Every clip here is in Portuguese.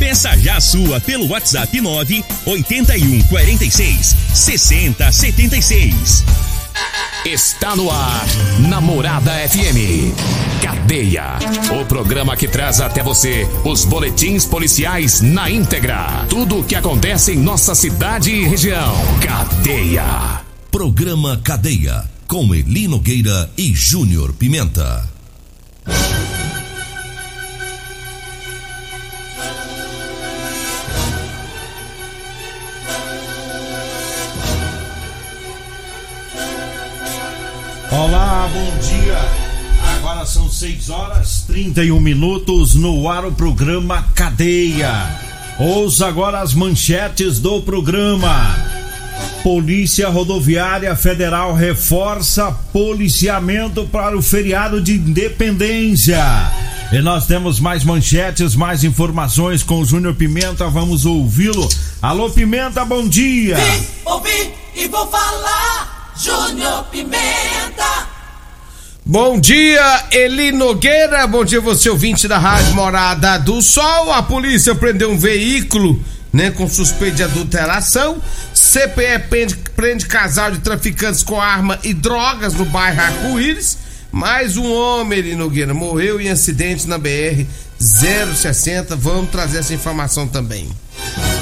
Peça já a sua pelo WhatsApp 9 81 46 60 76. Está no ar, Namorada FM. Cadeia. O programa que traz até você os boletins policiais na íntegra. Tudo o que acontece em nossa cidade e região. Cadeia. Programa Cadeia. Com Eli Nogueira e Júnior Pimenta. Olá, bom dia. Agora são 6 horas 31 minutos no ar o programa Cadeia. Ouça agora as manchetes do programa. Polícia Rodoviária Federal reforça policiamento para o feriado de independência. E nós temos mais manchetes, mais informações com o Júnior Pimenta. Vamos ouvi-lo. Alô, Pimenta, bom dia. Vim, ouvi e vou falar. Júnior Pimenta. Bom dia, Eli Nogueira. Bom dia, você ouvinte da Rádio Morada do Sol. A polícia prendeu um veículo, né, com suspeito de adulteração. CPE prende, prende casal de traficantes com arma e drogas no bairro Arco-Íris. Mais um homem, Eli Nogueira, morreu em acidente na BR 060. Vamos trazer essa informação também.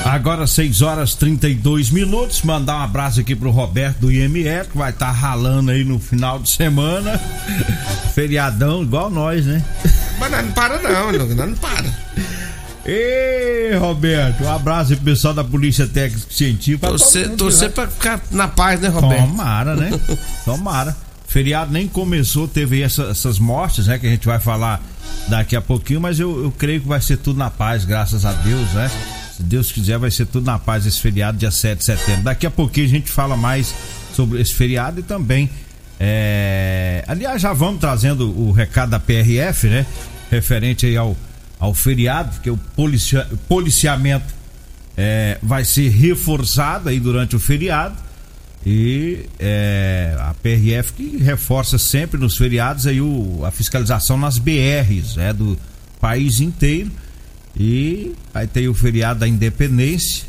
Agora 6 horas 32 minutos. Mandar um abraço aqui pro Roberto do IME, que vai estar tá ralando aí no final de semana. Feriadão, igual nós, né? Mas nós não para, não, nós não para. Ei, Roberto, um abraço aí pro pessoal da Polícia Técnica Científica. Torcer, torcer pra ficar na paz, né, Roberto? Tomara, né? Tomara. Feriado nem começou, teve essa, essas mortes, né? Que a gente vai falar daqui a pouquinho, mas eu, eu creio que vai ser tudo na paz, graças a Deus, né? Se Deus quiser, vai ser tudo na paz esse feriado, dia 7 de setembro. Daqui a pouquinho a gente fala mais sobre esse feriado e também. É... Aliás, já vamos trazendo o recado da PRF, né? Referente aí ao, ao feriado, porque o policia... policiamento é... vai ser reforçado aí durante o feriado. E é... a PRF que reforça sempre nos feriados aí o... a fiscalização nas BRs, é do país inteiro e aí tem o feriado da Independência.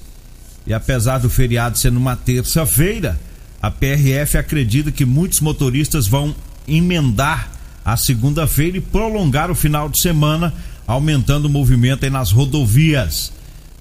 E apesar do feriado ser numa terça-feira, a PRF acredita que muitos motoristas vão emendar a segunda-feira e prolongar o final de semana, aumentando o movimento aí nas rodovias.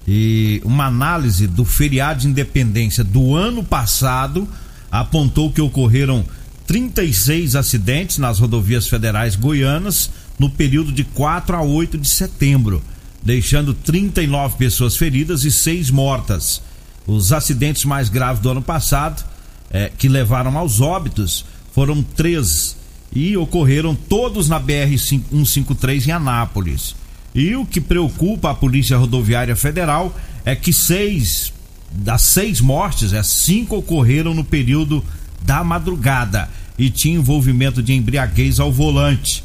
E uma análise do feriado de independência do ano passado apontou que ocorreram 36 acidentes nas rodovias federais goianas no período de 4 a 8 de setembro deixando 39 pessoas feridas e seis mortas. Os acidentes mais graves do ano passado, é, que levaram aos óbitos, foram três e ocorreram todos na BR 153 em Anápolis. E o que preocupa a Polícia Rodoviária Federal é que seis das seis mortes, é, cinco ocorreram no período da madrugada e tinha envolvimento de embriaguez ao volante.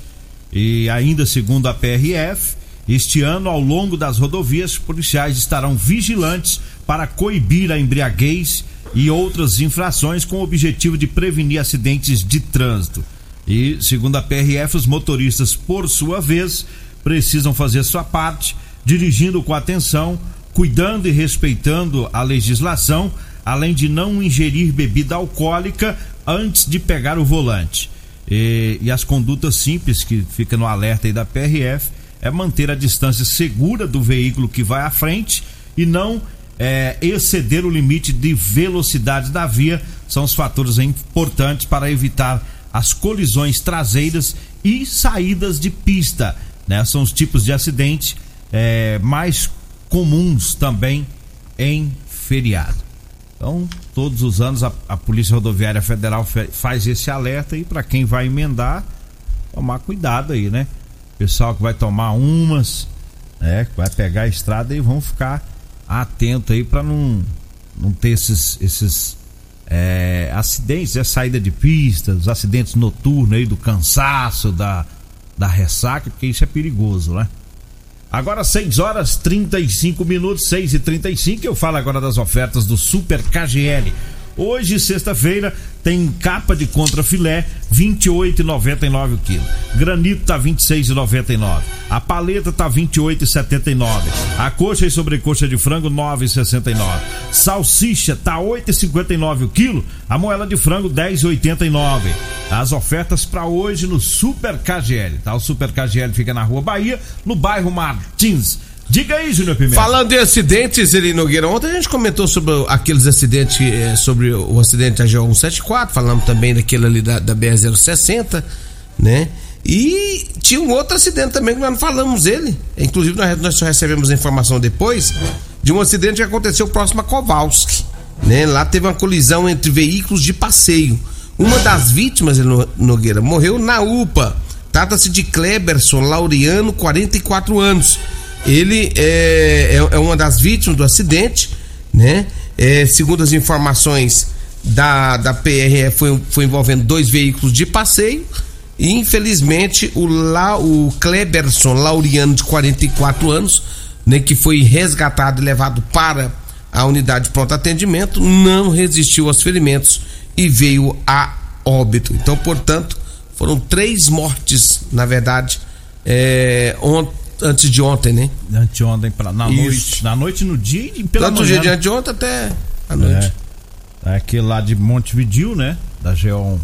E ainda segundo a PRF, este ano, ao longo das rodovias, policiais estarão vigilantes para coibir a embriaguez e outras infrações com o objetivo de prevenir acidentes de trânsito. E, segundo a PRF, os motoristas, por sua vez, precisam fazer sua parte, dirigindo com atenção, cuidando e respeitando a legislação, além de não ingerir bebida alcoólica antes de pegar o volante. E, e as condutas simples que fica no alerta aí da PRF é manter a distância segura do veículo que vai à frente e não é, exceder o limite de velocidade da via. São os fatores importantes para evitar as colisões traseiras e saídas de pista. Né? São os tipos de acidente é, mais comuns também em feriado. Então, todos os anos a, a Polícia Rodoviária Federal fe- faz esse alerta e para quem vai emendar, tomar cuidado aí, né? Pessoal que vai tomar umas, né? Que vai pegar a estrada e vão ficar atento aí para não, não ter esses, esses é, acidentes, a saída de pistas, acidentes noturnos aí do cansaço, da, da ressaca, porque isso é perigoso, né? Agora 6 horas 35 minutos, 6 e 35 eu falo agora das ofertas do Super KGL. Hoje, sexta-feira, tem capa de contra filé 28,99 o quilo. Granito tá 26,99. A paleta tá 28,79. A coxa e sobrecoxa de frango 9,69. Salsicha tá 8,59 o quilo. A moela de frango 10,89. As ofertas para hoje no Super KGL, tá? O Super KGL fica na Rua Bahia, no bairro Martins. Diga aí, Júnior Pimenta. Falando em acidentes, Eli Nogueira, ontem a gente comentou sobre aqueles acidentes, eh, sobre o acidente da GO174, falamos também daquele ali da, da BR-060, né? E tinha um outro acidente também que nós não falamos dele. Inclusive, nós, nós só recebemos a informação depois de um acidente que aconteceu próximo a Kowalski. Né? Lá teve uma colisão entre veículos de passeio. Uma das vítimas, Nogueira, morreu na UPA. Trata-se de Kleberson Laureano, 44 anos. Ele é, é, é uma das vítimas do acidente, né? É, segundo as informações da, da PRE, foi, foi envolvendo dois veículos de passeio. E infelizmente o, La, o Kleberson Laureano, de 44 anos, né, que foi resgatado e levado para a unidade de pronto atendimento, não resistiu aos ferimentos e veio a óbito. Então, portanto, foram três mortes, na verdade, é, ont- antes de ontem, né? Anteontem pra, na Isso. noite. Na noite, no dia e pela Tanto manhã. dia de né? anteontem até a noite. É aquele lá de Montevidil, né? Da GO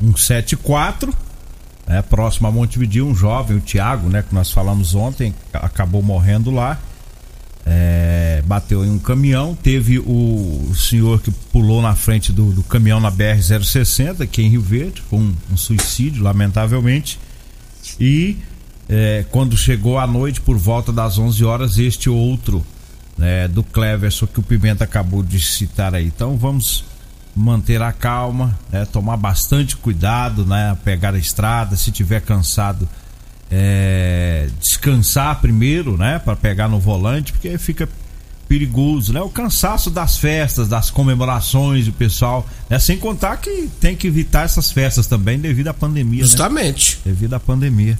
174. É, próximo a Montevidil, um jovem, o Thiago, né? Que nós falamos ontem, acabou morrendo lá. É, bateu em um caminhão. Teve o, o senhor que pulou na frente do, do caminhão na BR-060, aqui em Rio Verde. Foi um, um suicídio, lamentavelmente. E é, quando chegou à noite, por volta das 11 horas, este outro né, do Cleverson que o Pimenta acabou de citar aí. Então vamos manter a calma, né, tomar bastante cuidado, né, pegar a estrada, se tiver cansado, é, descansar primeiro, né, para pegar no volante, porque fica perigoso, né? O cansaço das festas, das comemorações, o pessoal, né? Sem contar que tem que evitar essas festas também devido à pandemia, né? Justamente. Devido à pandemia.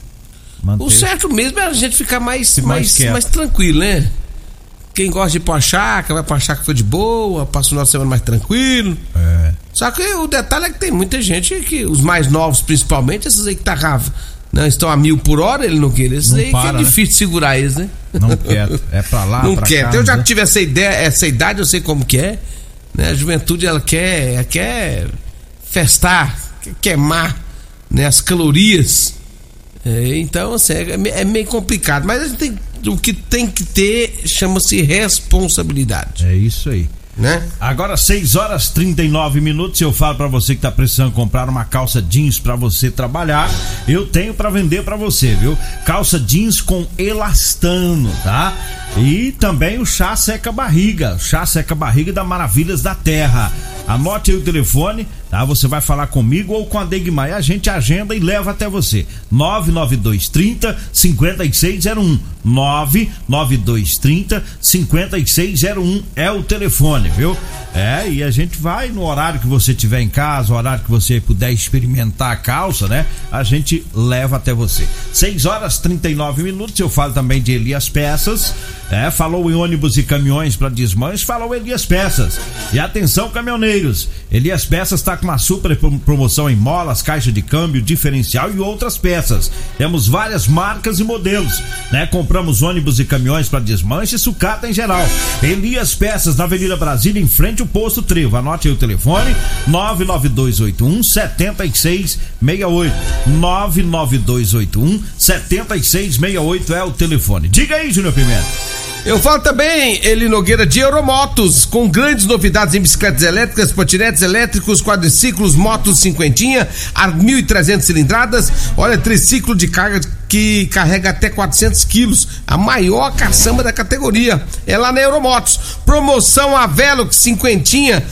Manter... O certo mesmo é a gente ficar mais, mais mais, mais tranquilo, né? Quem gosta de ir pra chácara, vai pra chácara foi de boa, passa o final de semana mais tranquilo. É. Só que o detalhe é que tem muita gente que, os mais novos principalmente, esses aí que tá não, estão a mil por hora, ele não quer. Esses Não aí que para, é né? difícil segurar eles, né? Não quer, é pra lá, não pra quer. cá, eu já né? tive essa ideia, essa idade, eu sei como que é. Né? A juventude ela quer, ela quer festar, quer queimar né? as calorias. É, então, assim, é, me- é meio complicado. Mas a gente tem, o que tem que ter chama-se responsabilidade. É isso aí. Né? Agora 6 horas 39 minutos, eu falo pra você que tá precisando comprar uma calça jeans pra você trabalhar, eu tenho pra vender pra você, viu? Calça jeans com elastano, tá? E também o chá seca barriga, chá seca barriga da Maravilhas da Terra. Anote aí o telefone, tá? Você vai falar comigo ou com a Degmar, a gente agenda e leva até você. 99230 5601. 99230 5601 é o telefone, viu? É, e a gente vai no horário que você tiver em casa, o horário que você puder experimentar a calça, né? A gente leva até você. 6 horas 39 minutos. Eu falo também de Elias Peças. É, falou em ônibus e caminhões para desmanche, falou Elias Peças. E atenção, caminhoneiros. Elias Peças está com uma super prom- promoção em molas, caixa de câmbio, diferencial e outras peças. Temos várias marcas e modelos, né? Compramos ônibus e caminhões para desmanche e sucata em geral. Elias Peças na Avenida Brasília, em frente ao posto Trevo. Anote aí o telefone: 99281 7668. 99281 7668 é o telefone. Diga aí, Júnior Pimenta. Eu falo também, Eli Nogueira, de Euromotos, com grandes novidades em bicicletas elétricas, patinetes elétricos, quadriciclos, motos cinquentinha, a 1.300 cilindradas. Olha, triciclo de carga que carrega até 400 quilos, a maior caçamba da categoria. É lá na Euromotos. Promoção Avelox cinquentinha,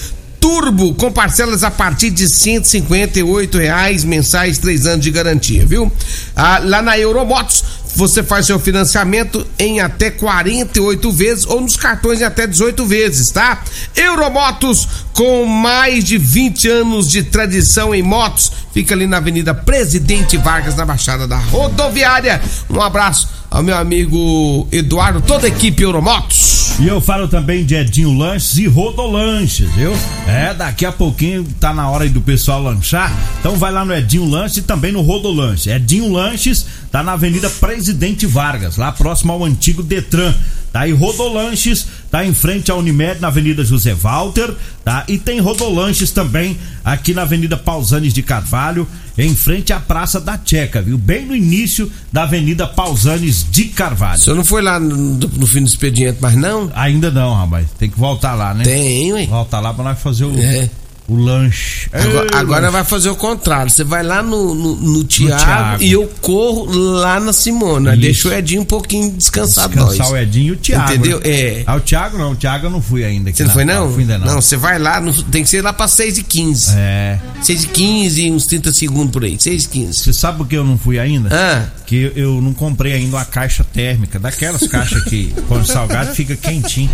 Turbo com parcelas a partir de 158 reais mensais, três anos de garantia, viu? Ah, lá na Euromotos você faz seu financiamento em até 48 vezes ou nos cartões em até 18 vezes, tá? Euromotos com mais de 20 anos de tradição em motos, fica ali na Avenida Presidente Vargas, na Baixada da Rodoviária. Um abraço ao meu amigo Eduardo, toda a equipe Euromotos. E eu falo também de Edinho Lanches e Rodolanches, viu? É, daqui a pouquinho tá na hora aí do pessoal lanchar. Então vai lá no Edinho Lanches e também no Rodolanche. Edinho Lanches tá na Avenida Presidente Vargas, lá próximo ao antigo Detran. Tá aí Rodolanches, tá em frente à Unimed na Avenida José Walter, tá? E tem Rodolanches também aqui na Avenida Pausanes de Carvalho, em frente à Praça da Checa, viu? Bem no início da Avenida Pausanes de Carvalho. O senhor não foi lá no, no fim do expediente, mas não? Ainda não, rapaz. Tem que voltar lá, né? Tem, ué. Voltar lá pra nós fazer o, É. o lanche. Agora, Ei, agora lanche. vai fazer o contrário. Você vai lá no, no, no Tiago Thiago. e eu corro lá na Simona. Deixa o Edinho um pouquinho descansado. Descansar nós. o Edinho e o Thiago. Entendeu? né? É. Ah, o Thiago não. O Thiago eu não fui ainda. aqui Você não na- foi não? Fui ainda não. você vai lá, no- tem que ser lá pra 6 e 15 É. 6 e 15 uns 30 segundos por aí. 6 e 15 Você sabe por que eu não fui ainda? Ah, Que eu, não comprei ainda uma caixa térmica. Daquelas caixas que põe salgado fica quentinho.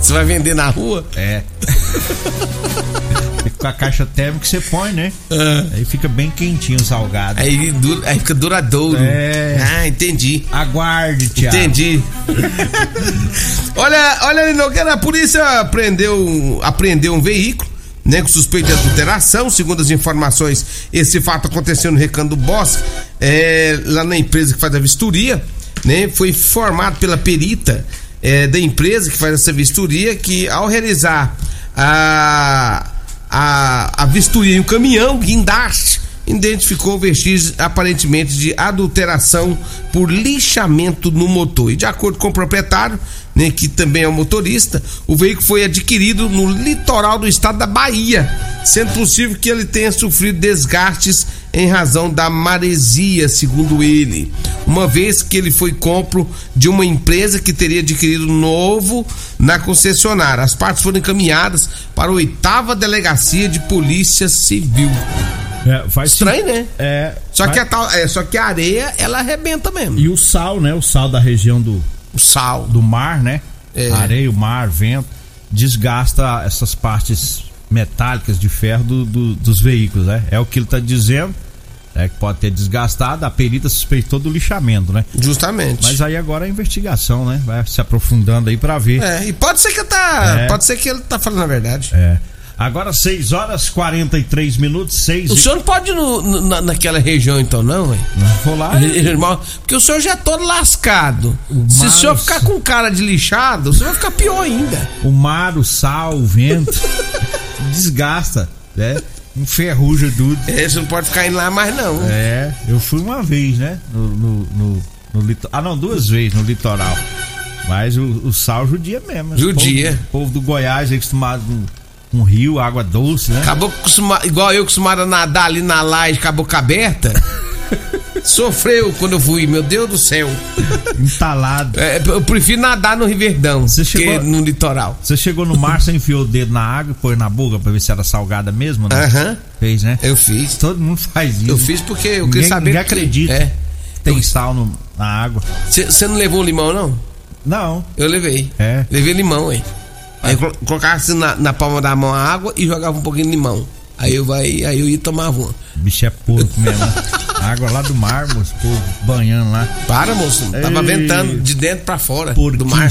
você vai vender na rua? É. Com a caixa térmica que você põe, né? Ah. Aí fica bem quentinho o salgado. Aí, du- aí fica duradouro. É. Ah, entendi. Aguarde, Thiago. Entendi. olha, olha ali, Nogueira, a polícia apreendeu, apreendeu um veículo, né, com suspeita de adulteração. Segundo as informações, esse fato aconteceu no Recanto do Bosque, é, lá na empresa que faz a vistoria, né? Foi informado pela perita é, da empresa que faz essa vistoria que ao realizar a, a, a vistoria em um caminhão, guindaste, identificou vestígios aparentemente de adulteração por lixamento no motor. E de acordo com o proprietário, né, que também é o motorista, o veículo foi adquirido no litoral do estado da Bahia, sendo possível que ele tenha sofrido desgastes em razão da maresia, segundo ele, uma vez que ele foi compro de uma empresa que teria adquirido novo na concessionária. As partes foram encaminhadas para a oitava delegacia de polícia civil. É, faz Estranho, né? É. Só faz- que, a tal, é, só que a areia, ela arrebenta mesmo. E o sal, né? O sal da região do, O sal. do mar, né? É. Areia, o mar, vento, desgasta essas partes metálicas de ferro do- do- dos veículos, né? É o que ele tá dizendo, é que pode ter desgastado, a perita suspeitou do lixamento, né? Justamente. Mas aí agora é a investigação, né? Vai se aprofundando aí pra ver. É, e pode ser que ele tá. É. Pode ser que ele tá falando a verdade. É. Agora 6 horas 43 minutos, 6 O e... senhor não pode ir no- no- na, naquela região então, não, hein? Vou lá. Irmão, Porque o senhor já é todo lascado. Se o Márcio- senhor ficar com cara de lixado, o senhor vai ficar pior ainda. O mar, o sal, o vento desgasta, né? Enferruja tudo. É, você não pode ficar indo lá mais, não. É, eu fui uma vez, né? No, no, no, no lito- Ah, não, duas vezes no litoral. Mas o, o sal judia mesmo. Judia. O povo, o povo do Goiás é acostumado com, com rio, água doce, né? Acabou acostuma- igual eu acostumado a nadar ali na laje com a boca aberta. Sofreu quando eu fui, meu Deus do céu. Entalado. É, eu prefiro nadar no Riverdão Você que chegou- no litoral. Você chegou no mar, você enfiou o dedo na água e pôs na boca pra ver se era salgada mesmo, né? Aham. Fez, né? Eu fiz. Todo mundo faz isso. Eu fiz porque eu Ninguém, queria saber. ninguém que- acredita. É. Tem sal no- na água. Você não levou limão, não? Não. Eu levei. É. Levei limão, hein? Aí eu colo- colocava assim na, na palma da mão a água e jogava um pouquinho de limão. Aí eu, vai, aí eu ia tomar uma. Bicho é porco mesmo. água lá do mar, moço, povo banhando lá. Para, moço. Tava Ei. ventando de dentro pra fora Por do mar.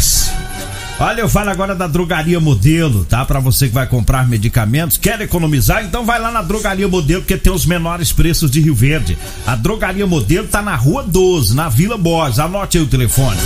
Olha, eu falo agora da Drogaria Modelo, tá? Pra você que vai comprar medicamentos, quer economizar? Então vai lá na Drogaria Modelo, porque tem os menores preços de Rio Verde. A Drogaria Modelo tá na Rua 12, na Vila Borges. Anote aí o telefone.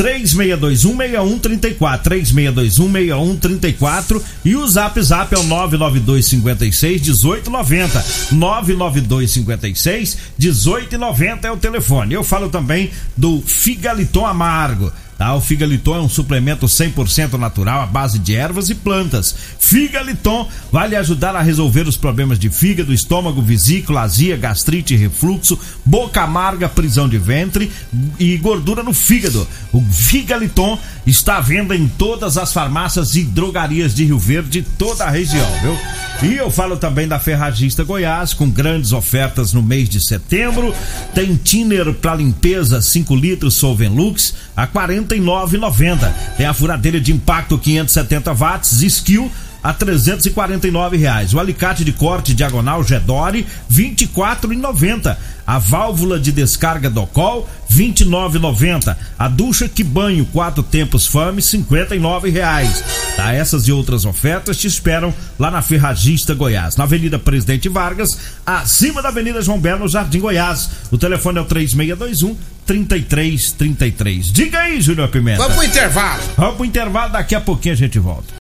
36216134, 36216134 e o Zap Zap é o 99256 1890. 99256 1890 é o telefone. Eu falo também do Figaliton Amargo. Tá? O Figaliton é um suplemento 100% natural à base de ervas e plantas. Figaliton vai lhe ajudar a resolver os problemas de fígado, estômago, vesícula, azia, gastrite, refluxo, boca amarga, prisão de ventre e gordura no fígado. O Figaliton está à venda em todas as farmácias e drogarias de Rio Verde, toda a região, viu? E eu falo também da Ferragista Goiás, com grandes ofertas no mês de setembro. Tem thinner para limpeza 5 litros Solvenlux a 49,90. Tem a furadeira de impacto 570 watts Skill a 349 reais. O alicate de corte diagonal Gedore 24,90. A válvula de descarga Docol 29,90. A ducha que banho quatro tempos Fame 59 reais. Tá, essas e outras ofertas te esperam lá na Ferragista Goiás, na Avenida Presidente Vargas, acima da Avenida João Belo, no Jardim Goiás. O telefone é o 3621 3333. Diga aí, Júnior Pimenta. Vamos pro intervalo. Vamos pro intervalo, daqui a pouquinho a gente volta.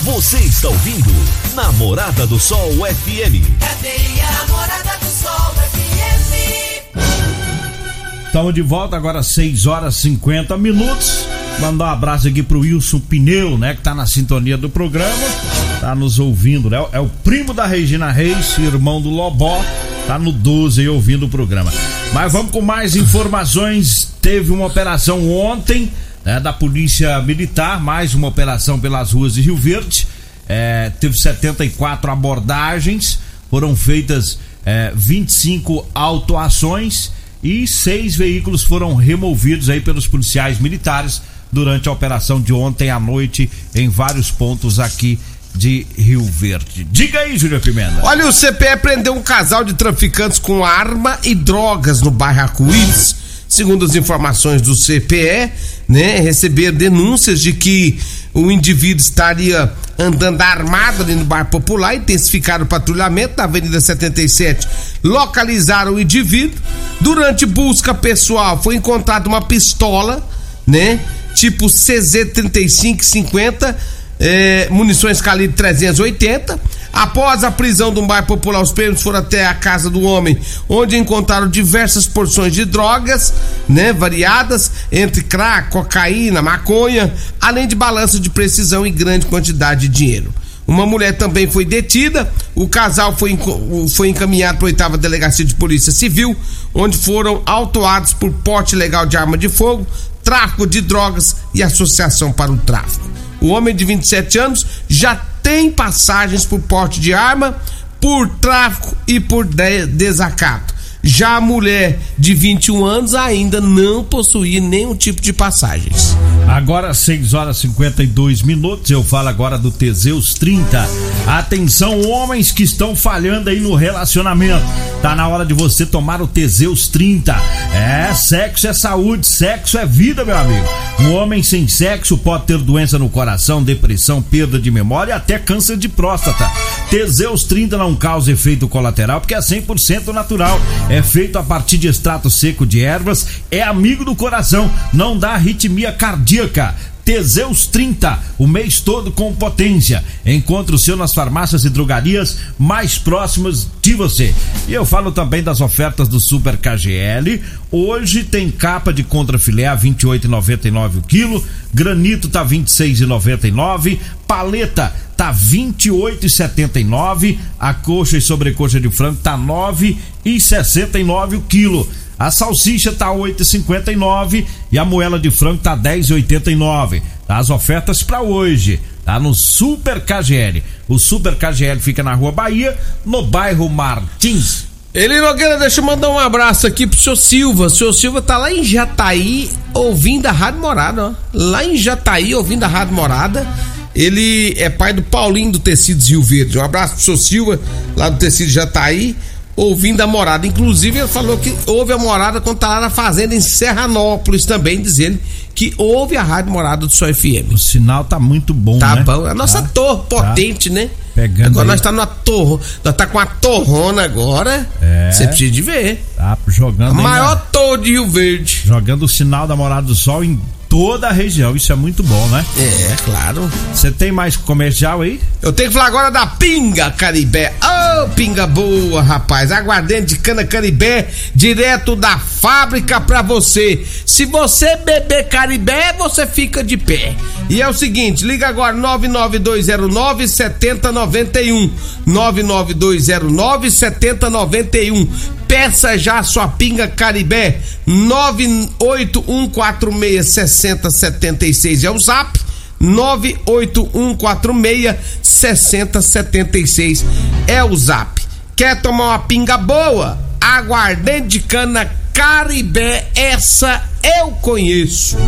Você está ouvindo Namorada do Sol FM. Cadeia Namorada do Estamos de volta agora, 6 horas 50 minutos. Mandar um abraço aqui pro Wilson Pneu, né? Que tá na sintonia do programa. Tá nos ouvindo, né? É o primo da Regina Reis, irmão do Lobó. Tá no 12 aí ouvindo o programa. Mas vamos com mais informações. Teve uma operação ontem né, da Polícia Militar, mais uma operação pelas ruas de Rio Verde. É, teve 74 abordagens, foram feitas é, 25 autuações e seis veículos foram removidos aí pelos policiais militares durante a operação de ontem à noite em vários pontos aqui de Rio Verde. Diga aí, Júlio Pimenta. Olha, o CPE prendeu um casal de traficantes com arma e drogas no bairro Arco-Íris. Segundo as informações do CPE, né, receberam denúncias de que o indivíduo estaria andando armado ali no bairro Popular, intensificaram o patrulhamento na Avenida 77, localizaram o indivíduo. Durante busca pessoal, foi encontrada uma pistola, né, tipo CZ3550 é, munições calibre 380. Após a prisão do bairro popular, os prêmios foram até a casa do homem, onde encontraram diversas porções de drogas, né, variadas, entre crack, cocaína, maconha, além de balanço de precisão e grande quantidade de dinheiro. Uma mulher também foi detida. O casal foi, foi encaminhado para a oitava delegacia de polícia civil, onde foram autuados por porte legal de arma de fogo, tráfico de drogas e associação para o tráfico. O homem de 27 anos já tem passagens por porte de arma, por tráfico e por de desacato. Já a mulher de 21 anos ainda não possuía nenhum tipo de passagens. Agora 6 horas e 52 minutos, eu falo agora do Teseus 30. Atenção, homens que estão falhando aí no relacionamento. Tá na hora de você tomar o Teseus 30. É, sexo é saúde, sexo é vida, meu amigo. Um homem sem sexo pode ter doença no coração, depressão, perda de memória e até câncer de próstata. Teseus 30 não causa efeito colateral porque é 100% natural. É feito a partir de extrato seco de ervas, é amigo do coração, não dá arritmia cardíaca. Teseus 30, o mês todo com potência. Encontre o seu nas farmácias e drogarias mais próximas de você. E eu falo também das ofertas do Super KGL. Hoje tem capa de contrafilé a 28,99 o quilo, granito tá 26,99, paleta tá 28,79, a coxa e sobrecoxa de frango tá 9,69 o quilo. A salsicha tá 8,59 e a moela de frango tá 10,89. Tá as ofertas para hoje, tá no Super KGL. O Super KGL fica na Rua Bahia, no bairro Martins. Eli Nogueira, deixa eu mandar um abraço aqui pro senhor Silva. O senhor Silva tá lá em Jataí, ouvindo a Rádio Morada, ó. Lá em Jataí, ouvindo a Rádio Morada. Ele é pai do Paulinho do Tecidos Rio Verde. Um abraço pro senhor Silva, lá do Tecido Jataí ouvindo a morada. Inclusive, ele falou que houve a morada quando tá lá na fazenda em Serranópolis também, dizendo que houve a rádio morada do Sol FM. O sinal tá muito bom, Tá né? bom. A nossa Tá. torre potente, né? Pegando Agora aí. nós tá numa torre. Nós tá com uma torrona agora. É. Você precisa de ver. Tá jogando A maior na- torre de Rio Verde. jogando o sinal da Morada do Sol em toda a região. Isso é muito bom, né? É, claro. Você tem mais comercial aí? Eu tenho que falar agora da Pinga Caribé. Ô, Ô, pinga boa, rapaz. Aguardente de cana caribé, direto da fábrica pra você. Se você beber caribé, você fica de pé. E é o seguinte, liga agora 99209 7091. 99209 7091. Peça já sua pinga caribé 98146 6076 é o zap 98146 6076 é o zap. Quer tomar uma pinga boa? Aguardente de cana Caribé, essa eu conheço.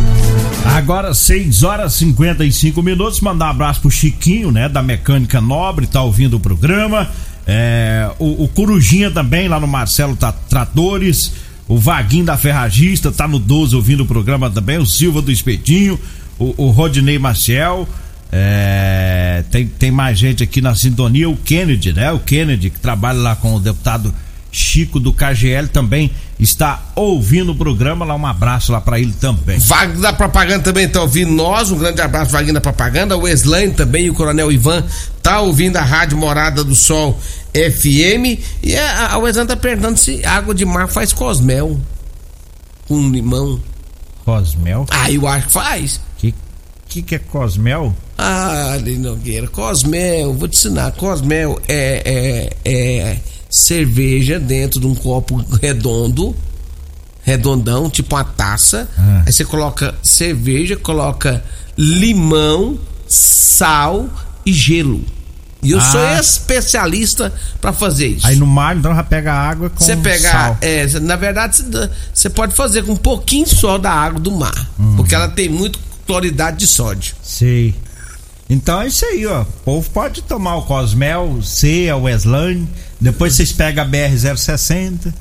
Agora 6 horas e 55 minutos. Mandar um abraço pro Chiquinho, né? Da Mecânica Nobre, tá ouvindo o programa. É, o, o Corujinha também, lá no Marcelo tá, Tratores. O Vaguinho da Ferragista tá no 12 ouvindo o programa também. O Silva do Espetinho. O, o Rodney Maciel. É, tem, tem mais gente aqui na sintonia. O Kennedy, né? O Kennedy, que trabalha lá com o deputado Chico do KGL também está ouvindo o programa. Lá um abraço lá para ele também. Wagner da Propaganda também está ouvindo nós. Um grande abraço, Wagner da Propaganda. O Weslane também o Coronel Ivan tá ouvindo a Rádio Morada do Sol FM. E a, a Weslane tá perguntando se água de mar faz cosmel com limão. Cosmel? Ah, eu acho que faz. Que que, que é Cosmel? Ah, Nogueira, Cosmel, vou te ensinar. Cosmel é, é, é cerveja dentro de um copo redondo, redondão, tipo uma taça. Ah. Aí você coloca cerveja, coloca limão, sal e gelo. E eu Ah. sou especialista pra fazer isso. Aí no mar, então já pega água com Você pegar, sal. é, na verdade, você- pode fazer com um pouquinho só da água do mar, Uhum. porque ela tem muito cloridade de sódio. Sei. Então é isso aí, ó. O povo pode tomar o Cosmel, C, a Weslane. Depois vocês pegam a BR-060,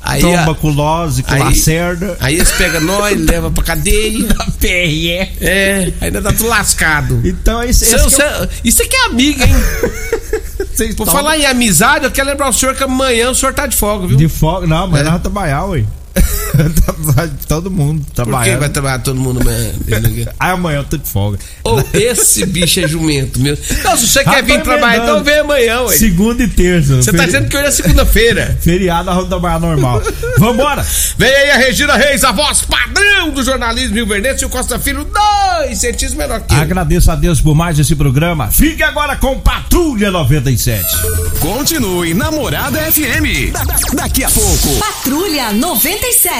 Aí, tromba a- com Lose, com aí- Lacerda. aí eles pegam nós, levam pra cadeia. PRE. É, ainda tá tudo lascado. Então é isso. Cê- esse que Isso aqui é amiga, hein? vocês Por falar em amizade, eu quero lembrar o senhor que amanhã o senhor tá de folga, viu? De folga. Não, mas É. nós vamos trabalhar, ué. Todo mundo Por que trabalhando. vai trabalhar todo mundo amanhã? Aí amanhã eu tô de folga. Ou esse bicho é jumento mesmo. Não, se você quer Rapaz, vir trabalhar, emendando. então vem amanhã, ué. Segunda e terça. Você tá Feri- dizendo que hoje é segunda-feira. Feriado, nós vamos trabalhar normal. Vambora! Vem aí a Regina Reis, a voz padrão do jornalismo Rio Verdense e o Costa Filho, dois centímetros menor que eu. Agradeço a Deus por mais esse programa. Fique agora com Patrulha 97. Continue Namorada FM. Da- da- daqui a pouco. Patrulha 97.